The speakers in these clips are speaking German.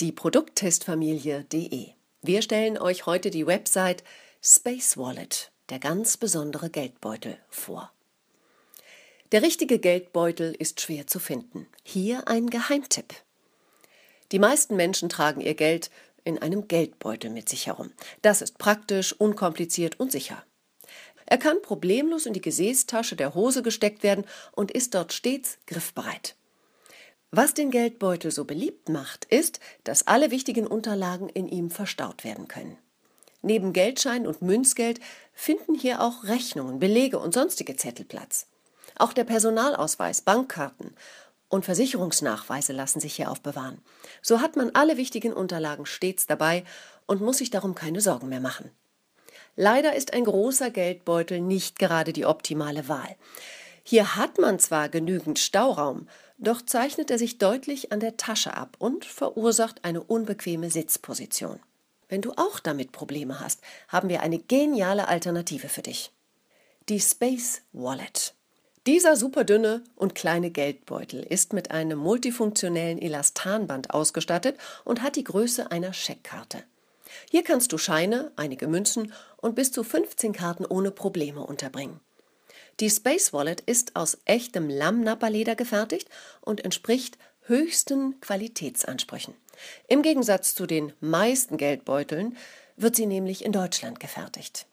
die Produkttestfamilie.de. Wir stellen euch heute die Website Space Wallet, der ganz besondere Geldbeutel, vor. Der richtige Geldbeutel ist schwer zu finden. Hier ein Geheimtipp. Die meisten Menschen tragen ihr Geld in einem Geldbeutel mit sich herum. Das ist praktisch, unkompliziert und sicher. Er kann problemlos in die Gesäßtasche der Hose gesteckt werden und ist dort stets griffbereit. Was den Geldbeutel so beliebt macht, ist, dass alle wichtigen Unterlagen in ihm verstaut werden können. Neben Geldschein und Münzgeld finden hier auch Rechnungen, Belege und sonstige Zettel Platz. Auch der Personalausweis, Bankkarten und Versicherungsnachweise lassen sich hier aufbewahren. So hat man alle wichtigen Unterlagen stets dabei und muss sich darum keine Sorgen mehr machen. Leider ist ein großer Geldbeutel nicht gerade die optimale Wahl. Hier hat man zwar genügend Stauraum, doch zeichnet er sich deutlich an der Tasche ab und verursacht eine unbequeme Sitzposition. Wenn du auch damit Probleme hast, haben wir eine geniale Alternative für dich. Die Space Wallet. Dieser superdünne und kleine Geldbeutel ist mit einem multifunktionellen Elastanband ausgestattet und hat die Größe einer Scheckkarte. Hier kannst du Scheine, einige Münzen und bis zu 15 Karten ohne Probleme unterbringen. Die Space Wallet ist aus echtem Lammnapperleder gefertigt und entspricht höchsten Qualitätsansprüchen. Im Gegensatz zu den meisten Geldbeuteln wird sie nämlich in Deutschland gefertigt.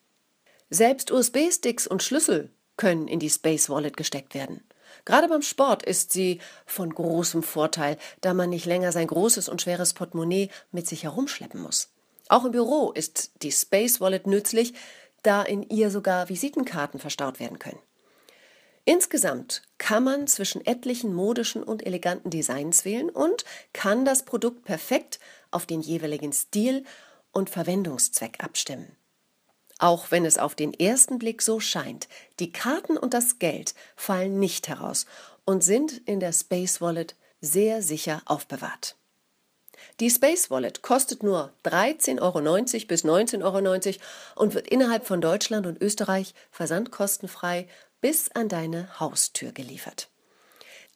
Selbst USB-Sticks und Schlüssel können in die Space Wallet gesteckt werden. Gerade beim Sport ist sie von großem Vorteil, da man nicht länger sein großes und schweres Portemonnaie mit sich herumschleppen muss. Auch im Büro ist die Space Wallet nützlich, da in ihr sogar Visitenkarten verstaut werden können. Insgesamt kann man zwischen etlichen modischen und eleganten Designs wählen und kann das Produkt perfekt auf den jeweiligen Stil und Verwendungszweck abstimmen. Auch wenn es auf den ersten Blick so scheint, die Karten und das Geld fallen nicht heraus und sind in der Space Wallet sehr sicher aufbewahrt. Die Space Wallet kostet nur 13,90 Euro bis 19,90 Euro und wird innerhalb von Deutschland und Österreich versandkostenfrei bis an deine Haustür geliefert.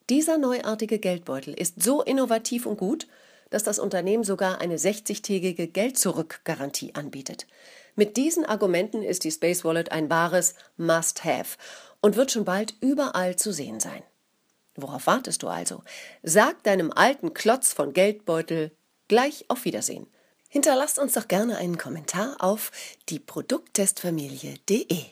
Dieser neuartige Geldbeutel ist so innovativ und gut, dass das Unternehmen sogar eine 60-tägige Geld-Zurück-Garantie anbietet. Mit diesen Argumenten ist die Space Wallet ein wahres Must-Have und wird schon bald überall zu sehen sein. Worauf wartest du also? Sag deinem alten Klotz von Geldbeutel gleich auf Wiedersehen. Hinterlasst uns doch gerne einen Kommentar auf dieprokttestfamilie.de.